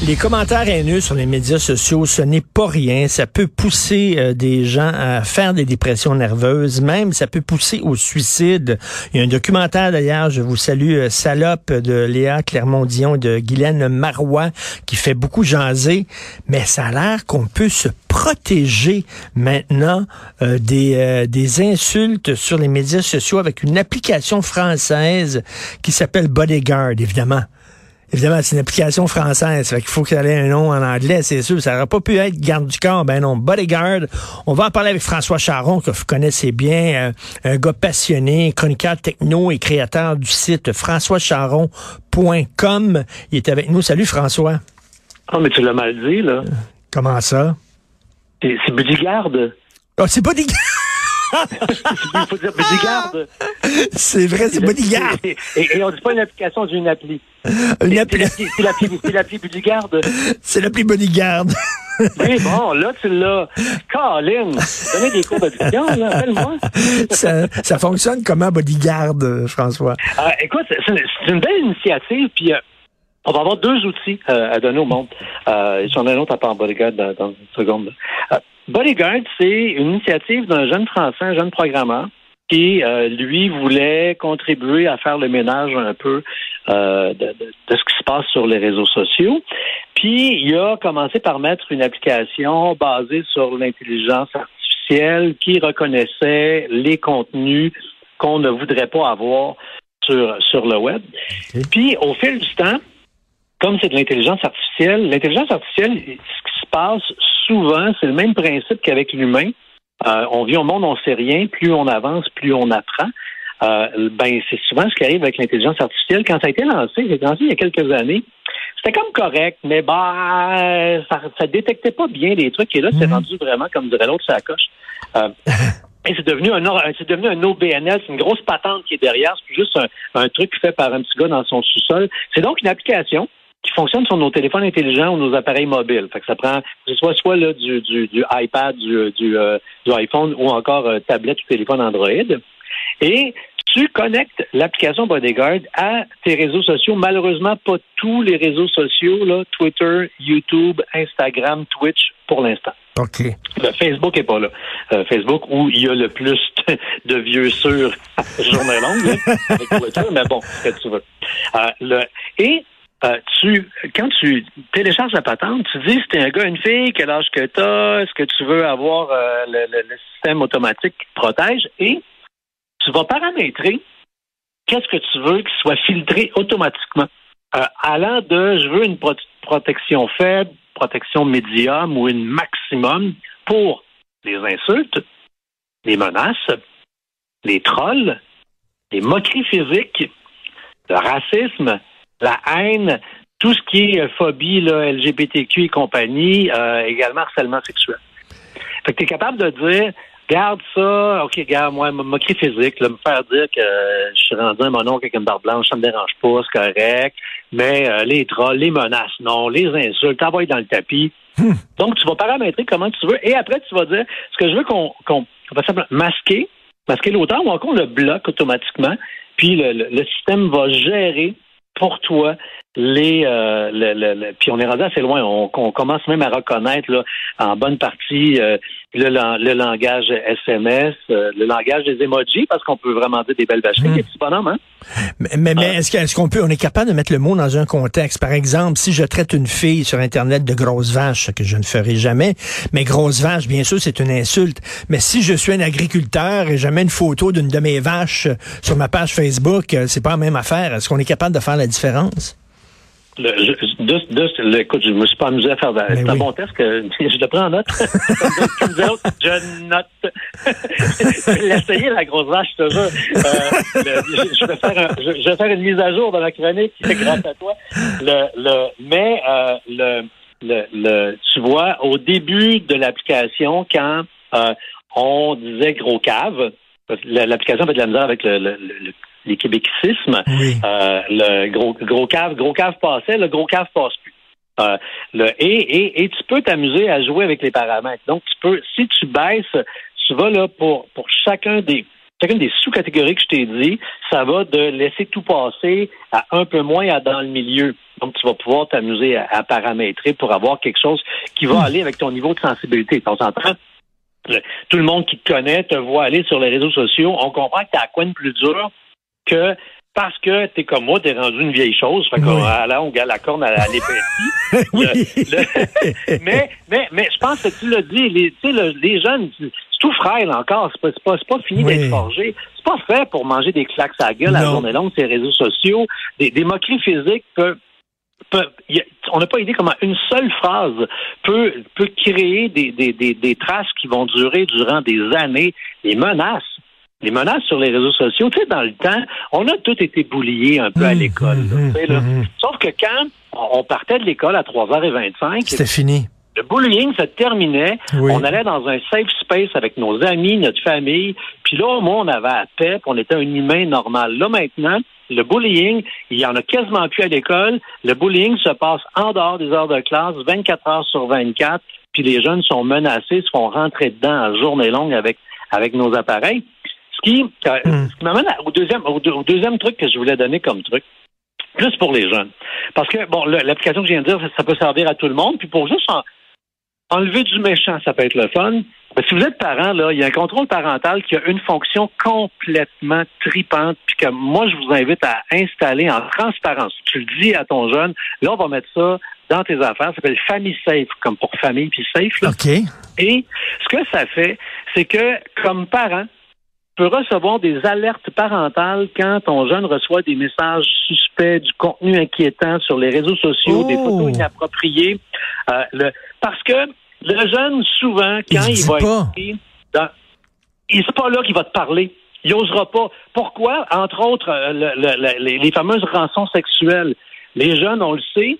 Les commentaires haineux sur les médias sociaux, ce n'est pas rien. Ça peut pousser euh, des gens à faire des dépressions nerveuses, même ça peut pousser au suicide. Il y a un documentaire d'ailleurs, je vous salue, euh, Salope de Léa Clermont-Dion et de Guylaine Marois, qui fait beaucoup jaser, mais ça a l'air qu'on peut se protéger maintenant euh, des, des insultes sur les médias sociaux avec une application française qui s'appelle Bodyguard, évidemment. Évidemment, c'est une application française. Fait qu'il faut qu'il y ait un nom en anglais, c'est sûr. Ça n'aurait pas pu être garde du corps. Ben non, bodyguard. On va en parler avec François Charon, que vous connaissez bien, euh, un gars passionné, chroniqueur techno et créateur du site françoischaron.com. Il est avec nous. Salut, François. Ah, mais tu l'as mal dit, là. Comment ça? C'est bodyguard. Oh, c'est bodyguard! Il faut dire bodyguard. C'est vrai, c'est bodyguard. Et, et, on dit pas une application, c'est une appli. Une appli. C'est l'appli, c'est l'appli bodyguard. C'est l'appli bodyguard. oui, bon, là, tu l'as. Colin, donnez des cours d'addiction, là, appelle-moi. ça, ça fonctionne comment bodyguard, François? Euh, écoute, c'est une belle initiative, puis euh, on va avoir deux outils euh, à donner au monde. Euh, J'en ai un autre à part Bodyguard dans, dans une seconde. Bodyguard, c'est une initiative d'un jeune Français, un jeune programmeur, qui, euh, lui, voulait contribuer à faire le ménage un peu euh, de, de, ce qui se passe sur les réseaux sociaux. Puis, il a commencé par mettre une application basée sur l'intelligence artificielle qui reconnaissait les contenus qu'on ne voudrait pas avoir sur, sur le web. Puis, au fil du temps, comme c'est de l'intelligence artificielle, l'intelligence artificielle, ce qui se passe souvent, c'est le même principe qu'avec l'humain. Euh, on vit au monde, on sait rien. Plus on avance, plus on apprend. Euh, ben, c'est souvent ce qui arrive avec l'intelligence artificielle. Quand ça a été lancé, c'est lancé il y a quelques années, c'était comme correct, mais bah, ça, ça détectait pas bien les trucs. Et là, c'est mhm. rendu vraiment, comme dirait l'autre, ça coche. Euh, et c'est devenu un c'est devenu un OBNL, c'est une grosse patente qui est derrière. C'est juste un, un truc fait par un petit gars dans son sous-sol. C'est donc une application qui fonctionne sur nos téléphones intelligents ou nos appareils mobiles. Fait que ça prend, que ce soit soit là, du, du, du iPad, du, du, euh, du, iPhone ou encore euh, tablette ou téléphone Android. Et tu connectes l'application Bodyguard à tes réseaux sociaux. Malheureusement, pas tous les réseaux sociaux, là, Twitter, YouTube, Instagram, Twitch, pour l'instant. OK. Le Facebook est pas là. Euh, Facebook, où il y a le plus de vieux sur journée longue, avec Twitter, mais bon, ce que tu veux. Euh, le, et euh, tu, quand tu télécharges la patente, tu dis si t'es un gars, une fille, quel âge que t'as, est-ce que tu veux avoir euh, le, système automatique qui te protège? Et tu vas paramétrer qu'est-ce que tu veux qui soit filtré automatiquement. Euh, allant de je veux une protection faible, protection médium ou une maximum pour les insultes, les menaces, les trolls, les moqueries physiques, le racisme, la haine, tout ce qui est euh, phobie, là, LGBTQ et compagnie, euh, également harcèlement sexuel. Fait que tu es capable de dire, garde ça, ok, garde moi, moquerie physique, là, me faire dire que je suis rendu un mononcle avec une barbe blanche, ça me dérange pas, c'est correct, mais euh, les trolls, les menaces, non, les insultes, t'envoies dans le tapis. Hmm. Donc, tu vas paramétrer comment tu veux, et après, tu vas dire, ce que je veux qu'on qu'on va simplement masquer, masquer l'auteur, ou encore on le bloque automatiquement, puis le, le système va gérer pour toi les euh, le, le, puis on est rendu assez loin. On, commence même à reconnaître là, en bonne partie euh, le, le, langage SMS, euh, le langage des emojis, parce qu'on peut vraiment dire des belles vacheries, mmh. des petits bonhommes, hein? Mais, mais, mais est-ce qu'on peut, on est capable de mettre le mot dans un contexte? Par exemple, si je traite une fille sur Internet de grosse vache, ce que je ne ferai jamais, mais grosse vache, bien sûr, c'est une insulte. Mais si je suis un agriculteur et je mets une photo d'une de mes vaches sur ma page Facebook, c'est pas la même affaire. Est-ce qu'on est capable de faire la différence? Le, je, de, de, écoute, je me suis pas amusé à faire. C'est un bon test que je le prends en note. je note. L'essayer, la grosse vache, je te jure. Euh, je, vais faire un, je, vais faire une mise à jour dans la chronique grâce à toi. Le, le, mais euh, le, le, le, tu vois, au début de l'application, quand euh, on disait gros cave, l'application fait de la misère avec le, le, le les québécismes. Euh, le gros, gros cave, gros cave passait, le gros cave passe plus. Euh, le, et, et, tu peux t'amuser à jouer avec les paramètres. Donc, tu peux, si tu baisses, tu vas là pour, pour chacun des chacune des sous-catégories que je t'ai dit, ça va de laisser tout passer à un peu moins à dans le milieu. Donc, tu vas pouvoir t'amuser à, paramétrer pour avoir quelque chose qui va hmm. aller avec ton niveau de sensibilité. On s'entend? Tout le monde qui te connaît te voit aller sur les réseaux sociaux. On comprend que tu as quoi de plus dur que parce que t'es comme moi, t'es rendu une vieille chose. Fait qu'on là, on garde la corne à, oui. mais, mais, mais je pense que tu l'as dit, les, les jeunes, c'est tout frêle encore. C'est pas, pas, pas fini d'être forgé. C'est pas fait pour manger des claques à la gueule à la journée longue, ces réseaux sociaux. Des, des moqueries physiques peuvent on n'a pas idée comment une seule phrase peut, peut créer des, des, des, des, traces qui vont durer durant des années, des menaces les menaces sur les réseaux sociaux, tu sais, dans le temps, on a tous été bouliés un peu à mmh, l'école. Mmh, mmh, Sauf que quand on partait de l'école à 3h25, c'était fini. Le bullying se terminait. On allait dans un safe space avec nos amis, notre famille. Puis là, au moins, on avait à paix, puis on était un humain normal. Là, maintenant, le bullying, il y en a quasiment plus à l'école. Le bullying se passe en dehors des heures de classe, 24 heures sur 24. Puis les jeunes sont menacés, se font rentrer dedans à journée longue avec, avec nos appareils. Ce qui, euh, hmm. m'amène au deuxième, au, deuxième truc que je voulais donner comme truc, plus pour les jeunes. Parce que, bon, l'application que je viens de dire, ça peut servir à tout le monde. Puis pour juste enlever du méchant, ça peut être le fun. Mais si vous êtes parent, là, il y a un contrôle parental qui a une fonction complètement tripante, puis que moi, je vous invite à installer en transparence. Tu le dis à ton jeune, là, on va mettre ça dans tes affaires. Ça s'appelle Family Safe, comme pour famille puis safe. OK. Et ce que ça fait, c'est que, comme parent, peux recevoir des alertes parentales quand ton jeune reçoit des messages suspects, du contenu inquiétant sur les réseaux sociaux, des photos oh! inappropriées. Euh, le, parce que le jeune, souvent, quand il, va être dans, il n'est pas là qu'il va te parler. Il n'osera pas. Pourquoi? Entre autres, euh, les, fameuses rançons sexuelles. Les jeunes, on le sait,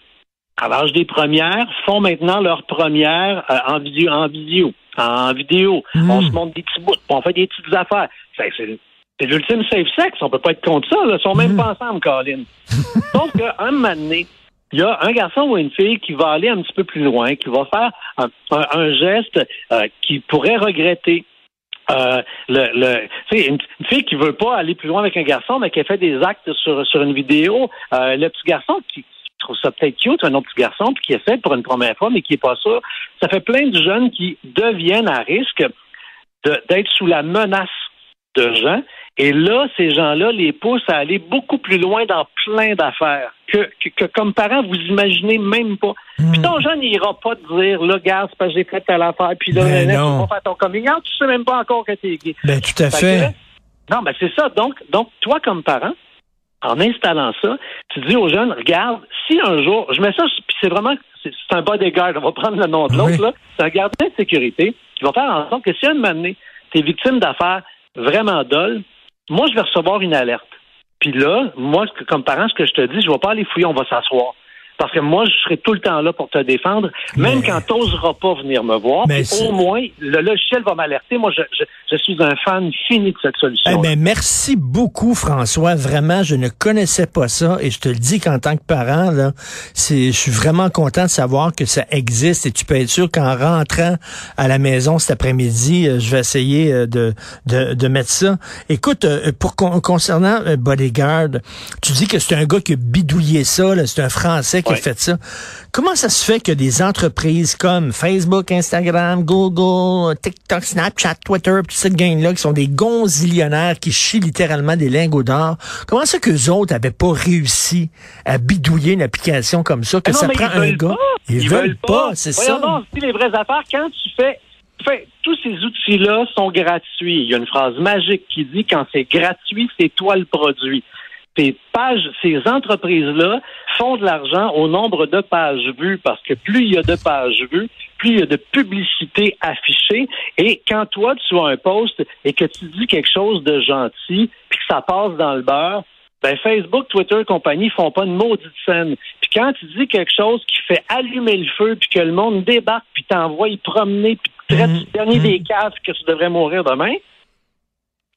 à l'âge des premières, font maintenant leur première euh, en vidéo. En vidéo en vidéo. Hmm. On se montre des petits bouts, on fait des petites affaires. C'est l'ultime safe sex. On peut pas être contre ça. Ils sont même hmm. pas ensemble, Colin. Donc, un moment donné, il y a un garçon ou une fille qui va aller un petit peu plus loin, qui va faire un, geste euh, qui pourrait regretter. Euh, le, le, une, une, fille qui veut pas aller plus loin avec un garçon, mais qui a fait des actes sur, sur une vidéo. Euh, le petit garçon qui, trouve ça peut-être cute, un autre petit garçon, puis qui essaie pour une première fois, mais qui n'est pas sûr. Ça fait plein de jeunes qui deviennent à risque d'être sous la menace de gens. Et là, ces gens-là les poussent à aller beaucoup plus loin dans plein d'affaires que, que, comme parents, vous imaginez même pas. Hmm. Puis ton jeune n'ira pas te dire, là, gars, c'est parce que j'ai fait telle affaire, puis là, ben tu vas faire ton coming tu sais même pas encore que t'es gay. Ben, tout à fait. non, ben c'est ça. Donc, donc, toi, comme parent, en installant ça, tu dis aux jeunes, regarde, si un jour, je mets ça, puis c'est vraiment, c'est un bodyguard, on va prendre le nom de l'autre, là, c'est un gardien de sécurité qui va faire en sorte que si un moment donné, tu es victime d'affaires vraiment dolles, moi, je vais recevoir une alerte. Puis là, moi, comme parent, ce que je te dis, je ne vais pas aller fouiller, on va s'asseoir. Parce que moi, je serai tout le temps là pour te défendre, même quand tu n'oseras pas venir me voir. au moins, le logiciel va m'alerter. Moi, je, je, suis un fan fini de cette solution. Eh ben, merci beaucoup, François. Vraiment, je ne connaissais pas ça. Et je te le dis qu'en tant que parent, là, c'est, je suis vraiment content de savoir que ça existe. Et tu peux être sûr qu'en rentrant à la maison cet après-midi, euh, je vais essayer euh, de, de, de mettre ça. Écoute, euh, pour concernant Bodyguard, tu dis que c'est un gars qui a bidouillé ça. C'est un Français fait ça. Comment ça se fait que des entreprises comme Facebook, Instagram, Google, TikTok, Snapchat, Twitter, toute cette gang-là, qui sont des gonzillionnaires qui chient littéralement des lingots d'or, comment ça qu'eux autres n'avaient pas réussi à bidouiller une application comme ça, que ah ça prend un gars? Ils, veulent, pas, c'est ça. Non, les vraies affaires, quand tu fais tous ces outils-là sont gratuits. Il y a une phrase magique qui dit quand c'est gratuit, c'est toi le produit ces pages, ces entreprises-là font de l'argent au nombre de pages vues parce que plus il y a de pages vues, plus il y a de publicité affichée. Et quand toi, tu as un post et que tu dis quelque chose de gentil, puis que ça passe dans le beurre, ben Facebook, Twitter, compagnie font pas une maudite scène. Puis quand tu dis quelque chose qui fait allumer le feu, puis que le monde débarque, puis t'envoie y promener, puis traite du dernier des cases que tu devrais mourir demain,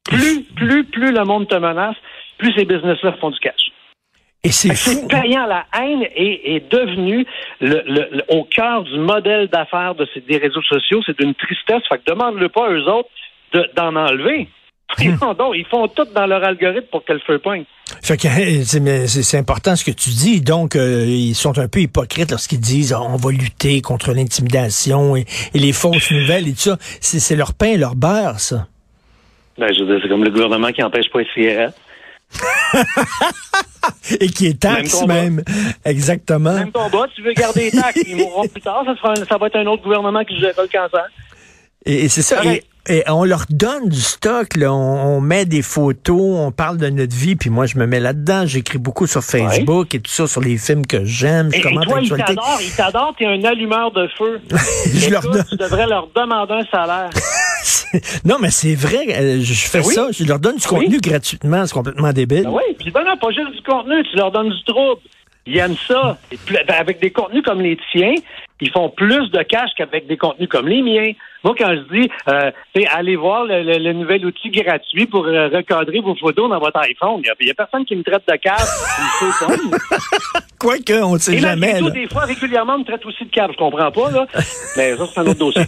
plus, plus, plus le monde te menace, plus ces business-là font du cash. Et c'est C'est payant. La haine est, est devenue le, le, au cœur du modèle d'affaires de ces, des réseaux sociaux. C'est d'une tristesse. Fait que demande-le pas à eux autres d'en enlever. Ils font tout dans leur algorithme pour que le feu pogne. Fait que c'est important ce que tu dis. Donc, euh, ils sont un peu hypocrites lorsqu'ils disent on va lutter contre l'intimidation et, les fausses nouvelles et tout ça. C'est leur pain et leur beurre, ça. Ben, je veux dire, c'est comme le gouvernement qui empêche pas les cigarettes. et qui est taxe même, Exactement. Même combat, tu veux garder les taxes, ils mourront plus tard, ça, sera ça va être un autre gouvernement qui gérera le cancer. Et, c'est ça. Et, on leur donne du stock, là. On, met des photos, on parle de notre vie, puis moi je me mets là-dedans. J'écris beaucoup sur Facebook et tout ça sur les films que j'aime. Et, et, toi, ils t'adorent, ils t'adorent, t'es un allumeur de feu. je leur Tu devrais leur demander un salaire. non, mais c'est vrai, euh, je fais ça, je leur donne du contenu gratuitement, c'est complètement débile. Ben oui, puis ben non, pas juste du contenu, tu leur donnes du trouble. Ils aiment ça. Ben, avec des contenus comme les tiens, ils font plus de cash qu'avec des contenus comme les miens. Moi, quand je dis, euh, allez voir le, nouvel outil gratuit pour euh, recadrer vos photos dans votre iPhone, il n'y a, personne qui me traite de cave. Quoique, on ne sait Et jamais. Tout, des fois, régulièrement, on me traite aussi de cave. Je comprends pas, là. Mais ça, c'est un autre dossier.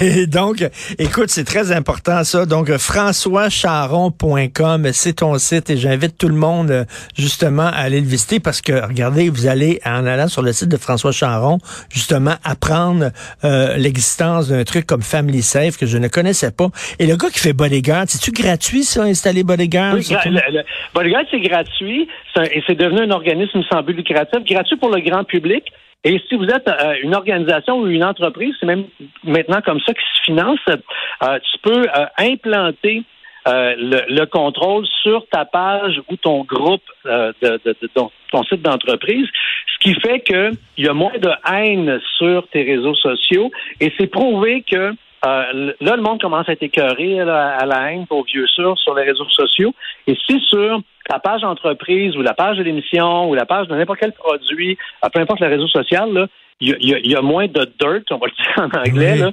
et donc, écoute, c'est très important, ça. Donc, françoischaron.com, c'est ton site et j'invite tout le monde, justement, à aller le visiter parce que, regardez, vous allez, en allant sur le site de François Charon, justement, apprendre euh, l'existence d'un truc comme Family Safe que je ne connaissais pas. Et le gars qui fait Bodyguard, c'est-tu gratuit, ça, installer Bodyguard? Oui, le, Bodyguard, c'est gratuit et c'est devenu un organisme sans but lucratif, gratuit pour le grand public. Et si vous êtes euh, une organisation ou une entreprise, c'est même maintenant comme ça qui se finance, euh, tu peux implanter le, contrôle sur ta page ou ton groupe de, de, de, ton site d'entreprise, ce qui fait qu'il y a moins de haine sur tes réseaux sociaux et c'est prouvé que euh, là, le monde commence à être écœuré à la haine pour vieux sûr sur les réseaux sociaux. Et si sur la page entreprise ou la page de l'émission ou la page de n'importe quel produit, euh, peu importe le réseau social, il y, a moins de dirt, on va le dire en anglais, là,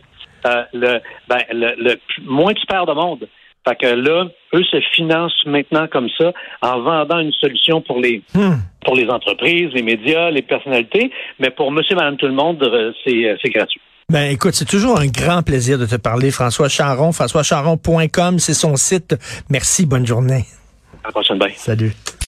euh, le, ben, le, le, moins tu perds de monde. Fait que là, eux se financent maintenant comme ça en vendant une solution pour les hmm. pour les entreprises, les médias, les personnalités, mais pour monsieur, madame, tout le monde, euh, euh, c'est gratuit. Ben écoute, c'est toujours un grand plaisir de te parler, François Charon. FrançoisCharon.com, c'est son site. Merci, bonne journée. À la prochaine, bye. Salut.